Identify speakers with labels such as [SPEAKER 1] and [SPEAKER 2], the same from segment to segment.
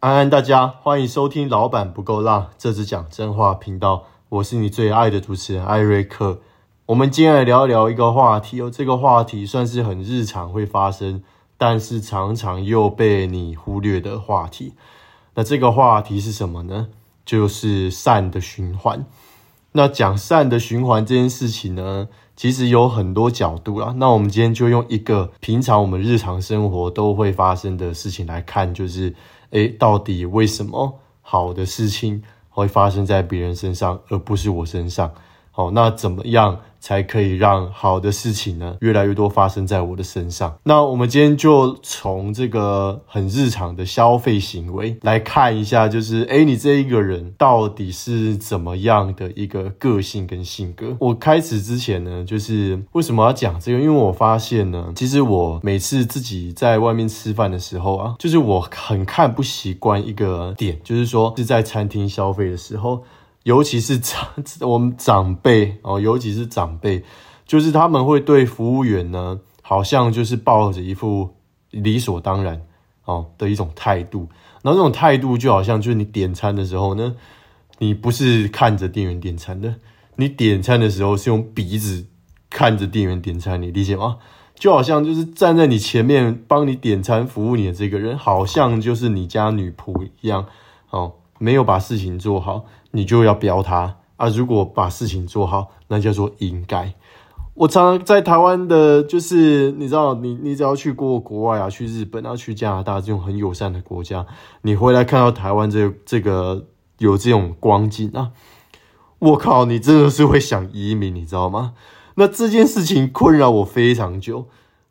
[SPEAKER 1] 安安，大家欢迎收听《老板不够辣》，这次讲真话频道，我是你最爱的主持人艾瑞克。我们今天来聊一聊一个话题哦，这个话题算是很日常会发生，但是常常又被你忽略的话题。那这个话题是什么呢？就是善的循环。那讲善的循环这件事情呢，其实有很多角度啦。那我们今天就用一个平常我们日常生活都会发生的事情来看，就是。诶，到底为什么好的事情会发生在别人身上，而不是我身上？好，那怎么样？才可以让好的事情呢越来越多发生在我的身上。那我们今天就从这个很日常的消费行为来看一下，就是诶，你这一个人到底是怎么样的一个个性跟性格？我开始之前呢，就是为什么要讲这个？因为我发现呢，其实我每次自己在外面吃饭的时候啊，就是我很看不习惯一个点，就是说是在餐厅消费的时候。尤其是长我们长辈哦，尤其是长辈，就是他们会对服务员呢，好像就是抱着一副理所当然哦的一种态度。然后这种态度就好像就是你点餐的时候呢，你不是看着店员点餐的，你点餐的时候是用鼻子看着店员点餐，你理解吗？就好像就是站在你前面帮你点餐服务你的这个人，好像就是你家女仆一样哦，没有把事情做好。你就要标他啊！如果把事情做好，那叫做应该。我常常在台湾的，就是你知道，你你只要去过国外啊，去日本啊，去加拿大这种很友善的国家，你回来看到台湾这这个有这种光景啊，我靠，你真的是会想移民，你知道吗？那这件事情困扰我非常久，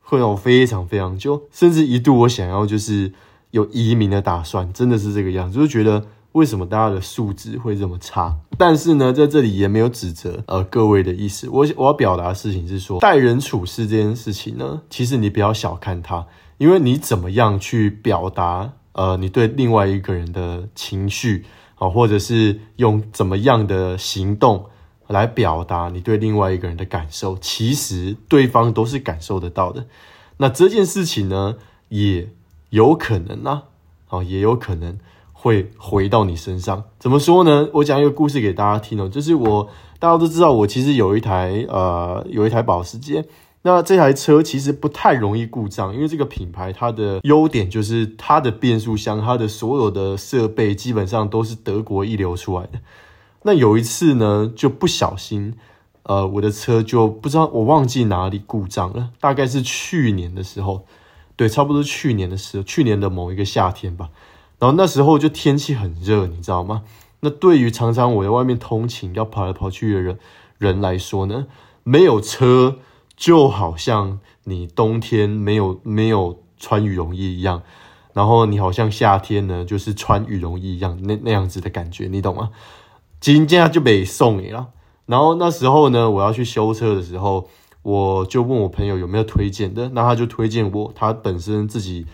[SPEAKER 1] 困扰我非常非常久，甚至一度我想要就是有移民的打算，真的是这个样子，就觉得。为什么大家的素质会这么差？但是呢，在这里也没有指责呃各位的意思。我我要表达的事情是说，待人处事这件事情呢，其实你不要小看它，因为你怎么样去表达呃你对另外一个人的情绪啊，或者是用怎么样的行动来表达你对另外一个人的感受，其实对方都是感受得到的。那这件事情呢，也有可能啊，啊，也有可能。会回到你身上，怎么说呢？我讲一个故事给大家听哦，就是我大家都知道，我其实有一台呃有一台保时捷，那这台车其实不太容易故障，因为这个品牌它的优点就是它的变速箱，它的所有的设备基本上都是德国一流出来的。那有一次呢，就不小心，呃，我的车就不知道我忘记哪里故障了，大概是去年的时候，对，差不多去年的时候，去年的某一个夏天吧。然后那时候就天气很热，你知道吗？那对于常常我在外面通勤要跑来跑去的人人来说呢，没有车就好像你冬天没有没有穿羽绒衣一样，然后你好像夏天呢就是穿羽绒衣一样那那样子的感觉，你懂吗？今天就被送你了。然后那时候呢，我要去修车的时候，我就问我朋友有没有推荐的，那他就推荐我，他本身自己。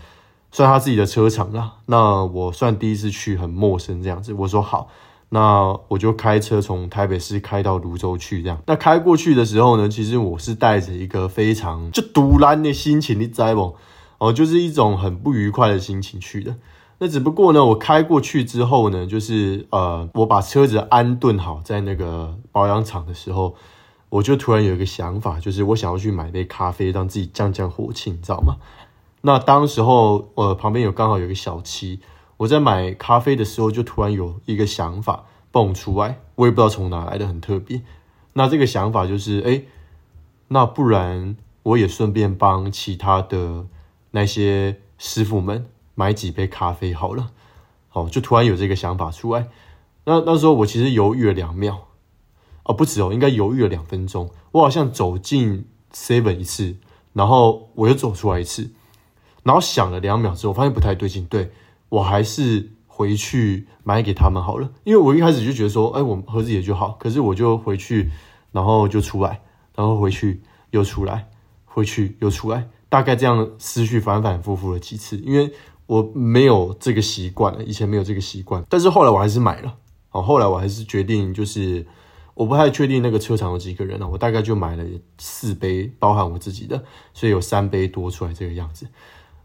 [SPEAKER 1] 算他自己的车厂啦，那我算第一次去，很陌生这样子。我说好，那我就开车从台北市开到泸州去，这样。那开过去的时候呢，其实我是带着一个非常就独烂的心情，你知不？哦，就是一种很不愉快的心情去的。那只不过呢，我开过去之后呢，就是呃，我把车子安顿好在那个保养厂的时候，我就突然有一个想法，就是我想要去买杯咖啡，让自己降降火气，你知道吗？那当时候，呃，旁边有刚好有一个小七，我在买咖啡的时候，就突然有一个想法蹦出来，我也不知道从哪来的，很特别。那这个想法就是，哎，那不然我也顺便帮其他的那些师傅们买几杯咖啡好了。哦，就突然有这个想法出来。那那时候我其实犹豫了两秒，哦，不止哦，应该犹豫了两分钟。我好像走进 Seven 一次，然后我又走出来一次。然后想了两秒之后，发现不太对劲，对我还是回去买给他们好了。因为我一开始就觉得说，哎，我盒子也就好。可是我就回去，然后就出来，然后回去又出来，回去又出来，大概这样思绪反反复复了几次。因为我没有这个习惯，以前没有这个习惯。但是后来我还是买了。哦，后来我还是决定，就是我不太确定那个车厂有几个人呢，我大概就买了四杯，包含我自己的，所以有三杯多出来这个样子。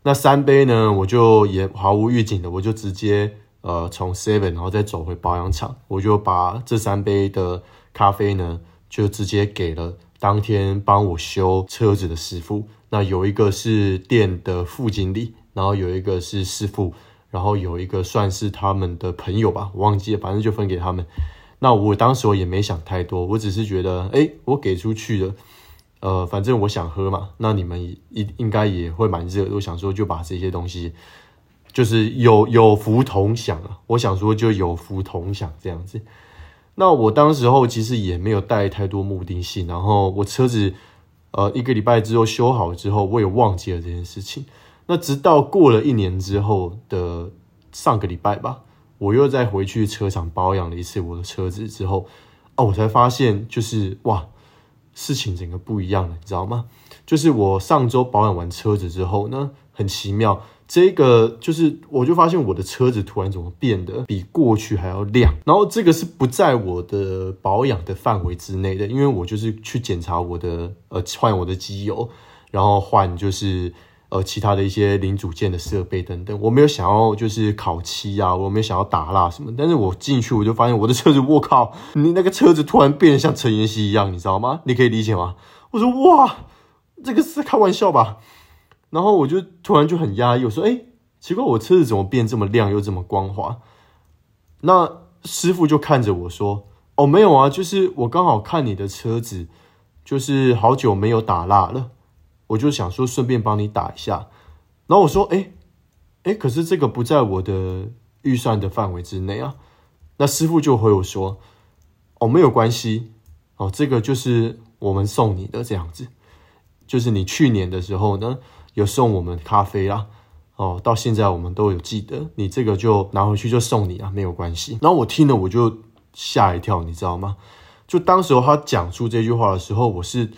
[SPEAKER 1] 那三杯呢，我就也毫无预警的，我就直接呃从 Seven 然后再走回保养厂，我就把这三杯的咖啡呢，就直接给了当天帮我修车子的师傅。那有一个是店的副经理，然后有一个是师傅，然后有一个算是他们的朋友吧，我忘记了，反正就分给他们。那我当时我也没想太多，我只是觉得，哎，我给出去了，呃，反正我想喝嘛，那你们应应该也会蛮热，我想说就把这些东西，就是有有福同享啊，我想说就有福同享这样子。那我当时候其实也没有带太多目的性，然后我车子。呃，一个礼拜之后修好之后，我也忘记了这件事情。那直到过了一年之后的上个礼拜吧，我又再回去车厂保养了一次我的车子之后，哦，我才发现就是哇，事情整个不一样了，你知道吗？就是我上周保养完车子之后呢，很奇妙。这个就是，我就发现我的车子突然怎么变得比过去还要亮，然后这个是不在我的保养的范围之内的，因为我就是去检查我的呃换我的机油，然后换就是呃其他的一些零组件的设备等等，我没有想要就是烤漆啊，我没有想要打蜡什么，但是我进去我就发现我的车子，我靠，你那个车子突然变得像陈妍希一样，你知道吗？你可以理解吗？我说哇，这个是开玩笑吧？然后我就突然就很压抑，我说：“哎，奇怪，我车子怎么变这么亮又这么光滑？”那师傅就看着我说：“哦，没有啊，就是我刚好看你的车子，就是好久没有打蜡了，我就想说顺便帮你打一下。”然后我说：“哎，哎，可是这个不在我的预算的范围之内啊。”那师傅就回我说：“哦，没有关系，哦，这个就是我们送你的这样子，就是你去年的时候呢。”有送我们咖啡啦，哦，到现在我们都有记得，你这个就拿回去就送你啊，没有关系。然后我听了我就吓一跳，你知道吗？就当时候他讲出这句话的时候，我是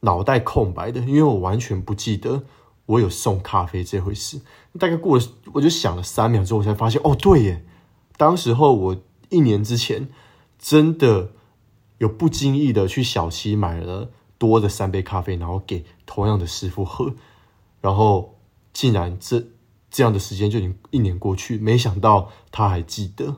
[SPEAKER 1] 脑袋空白的，因为我完全不记得我有送咖啡这回事。大概过了，我就想了三秒之后，我才发现，哦，对耶，当时候我一年之前真的有不经意的去小七买了多的三杯咖啡，然后给同样的师傅喝。然后竟然这这样的时间就已经一年过去，没想到他还记得。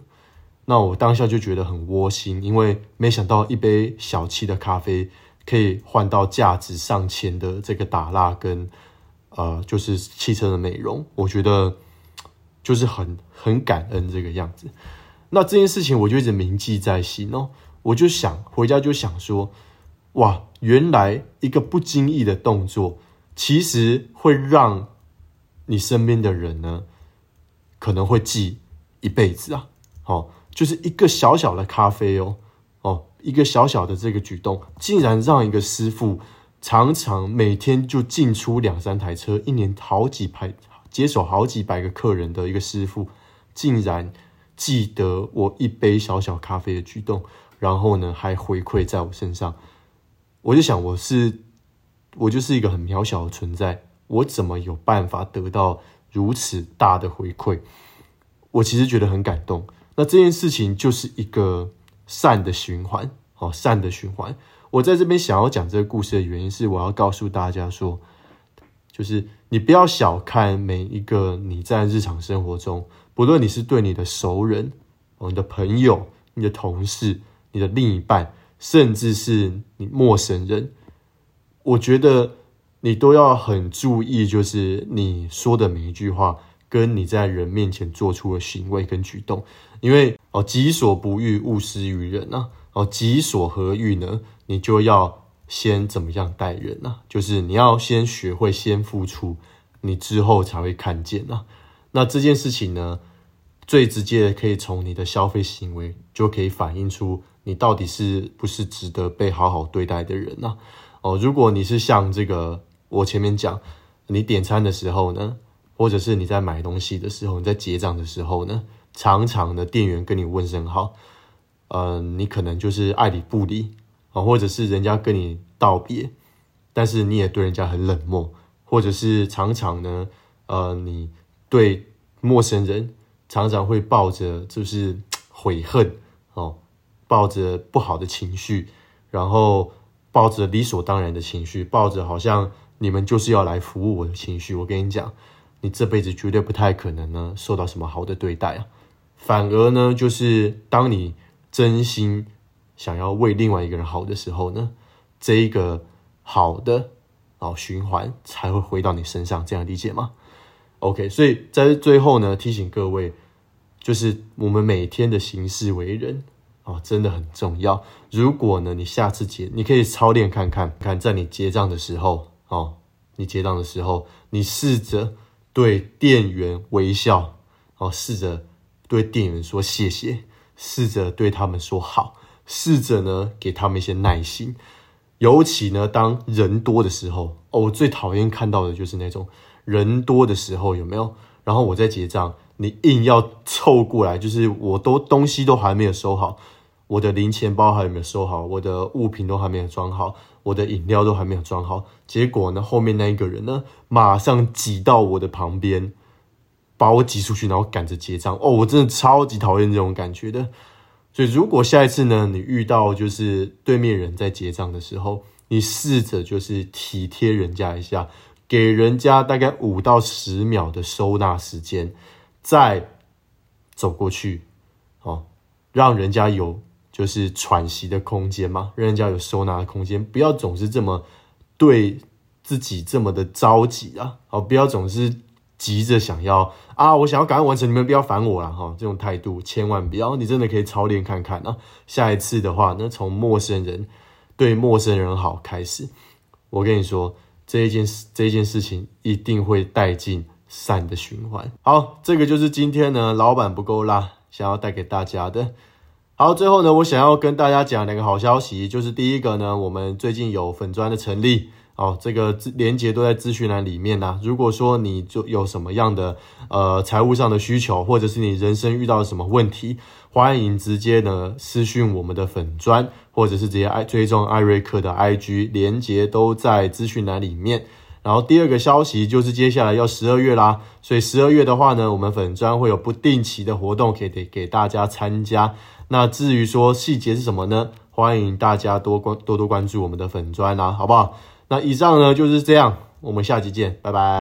[SPEAKER 1] 那我当下就觉得很窝心，因为没想到一杯小七的咖啡可以换到价值上千的这个打蜡跟呃，就是汽车的美容。我觉得就是很很感恩这个样子。那这件事情我就一直铭记在心哦。我就想回家就想说，哇，原来一个不经意的动作。其实会让你身边的人呢，可能会记一辈子啊。哦，就是一个小小的咖啡哦，哦，一个小小的这个举动，竟然让一个师傅常常每天就进出两三台车，一年好几排接手好几百个客人的一个师傅，竟然记得我一杯小小咖啡的举动，然后呢还回馈在我身上。我就想，我是。我就是一个很渺小的存在，我怎么有办法得到如此大的回馈？我其实觉得很感动。那这件事情就是一个善的循环，哦，善的循环。我在这边想要讲这个故事的原因是，我要告诉大家说，就是你不要小看每一个你在日常生活中，不论你是对你的熟人、你的朋友、你的同事、你的另一半，甚至是你陌生人。我觉得你都要很注意，就是你说的每一句话，跟你在人面前做出的行为跟举动，因为哦，己所不欲，勿施于人呐。哦，己所何欲呢？你就要先怎么样待人呐？就是你要先学会先付出，你之后才会看见呐。那这件事情呢，最直接的可以从你的消费行为就可以反映出你到底是不是值得被好好对待的人呐。哦，如果你是像这个，我前面讲，你点餐的时候呢，或者是你在买东西的时候，你在结账的时候呢，常常的店员跟你问声好，呃，你可能就是爱理不理啊，或者是人家跟你道别，但是你也对人家很冷漠，或者是常常呢，呃，你对陌生人常常会抱着就是悔恨哦，抱着不好的情绪，然后。抱着理所当然的情绪，抱着好像你们就是要来服务我的情绪。我跟你讲，你这辈子绝对不太可能呢受到什么好的对待啊。反而呢，就是当你真心想要为另外一个人好的时候呢，这一个好的哦循环才会回到你身上，这样理解吗？OK，所以在最后呢，提醒各位，就是我们每天的行事为人哦，真的很重要。如果呢，你下次结，你可以操练看看，看在你结账的时候哦，你结账的时候，你试着对店员微笑哦，试着。对店员说谢谢，试着对他们说好，试着呢给他们一些耐心。尤其呢，当人多的时候，哦，我最讨厌看到的就是那种人多的时候，有没有？然后我在结账，你硬要凑过来，就是我都东西都还没有收好，我的零钱包还没有收好，我的物品都还没有装好，我的饮料都还没有装好，结果呢，后面那一个人呢，马上挤到我的旁边。把我挤出去，然后赶着结账哦！我真的超级讨厌这种感觉的。所以，如果下一次呢，你遇到就是对面人在结账的时候，你试着就是体贴人家一下，给人家大概五到十秒的收纳时间，再走过去，哦，让人家有就是喘息的空间嘛，让人家有收纳的空间，不要总是这么对自己这么的着急啊！哦，不要总是。急着想要啊，我想要赶快完成，你们不要烦我了哈！这种态度千万不要，你真的可以操练看看啊。下一次的话，那从陌生人对陌生人好开始，我跟你说这一件事，这一件事情一定会带进善的循环。好，这个就是今天呢，老板不够辣，想要带给大家的。好，最后呢，我想要跟大家讲两个好消息，就是第一个呢，我们最近有粉砖的成立。哦，这个连接都在资讯栏里面呢。如果说你就有什么样的呃财务上的需求，或者是你人生遇到什么问题，欢迎直接呢私讯我们的粉砖，或者是直接爱追踪艾瑞克的 IG，连接都在资讯栏里面。然后第二个消息就是接下来要十二月啦，所以十二月的话呢，我们粉砖会有不定期的活动可以给给大家参加。那至于说细节是什么呢？欢迎大家多关多多关注我们的粉砖啦，好不好？那以上呢就是这样，我们下期见，拜拜。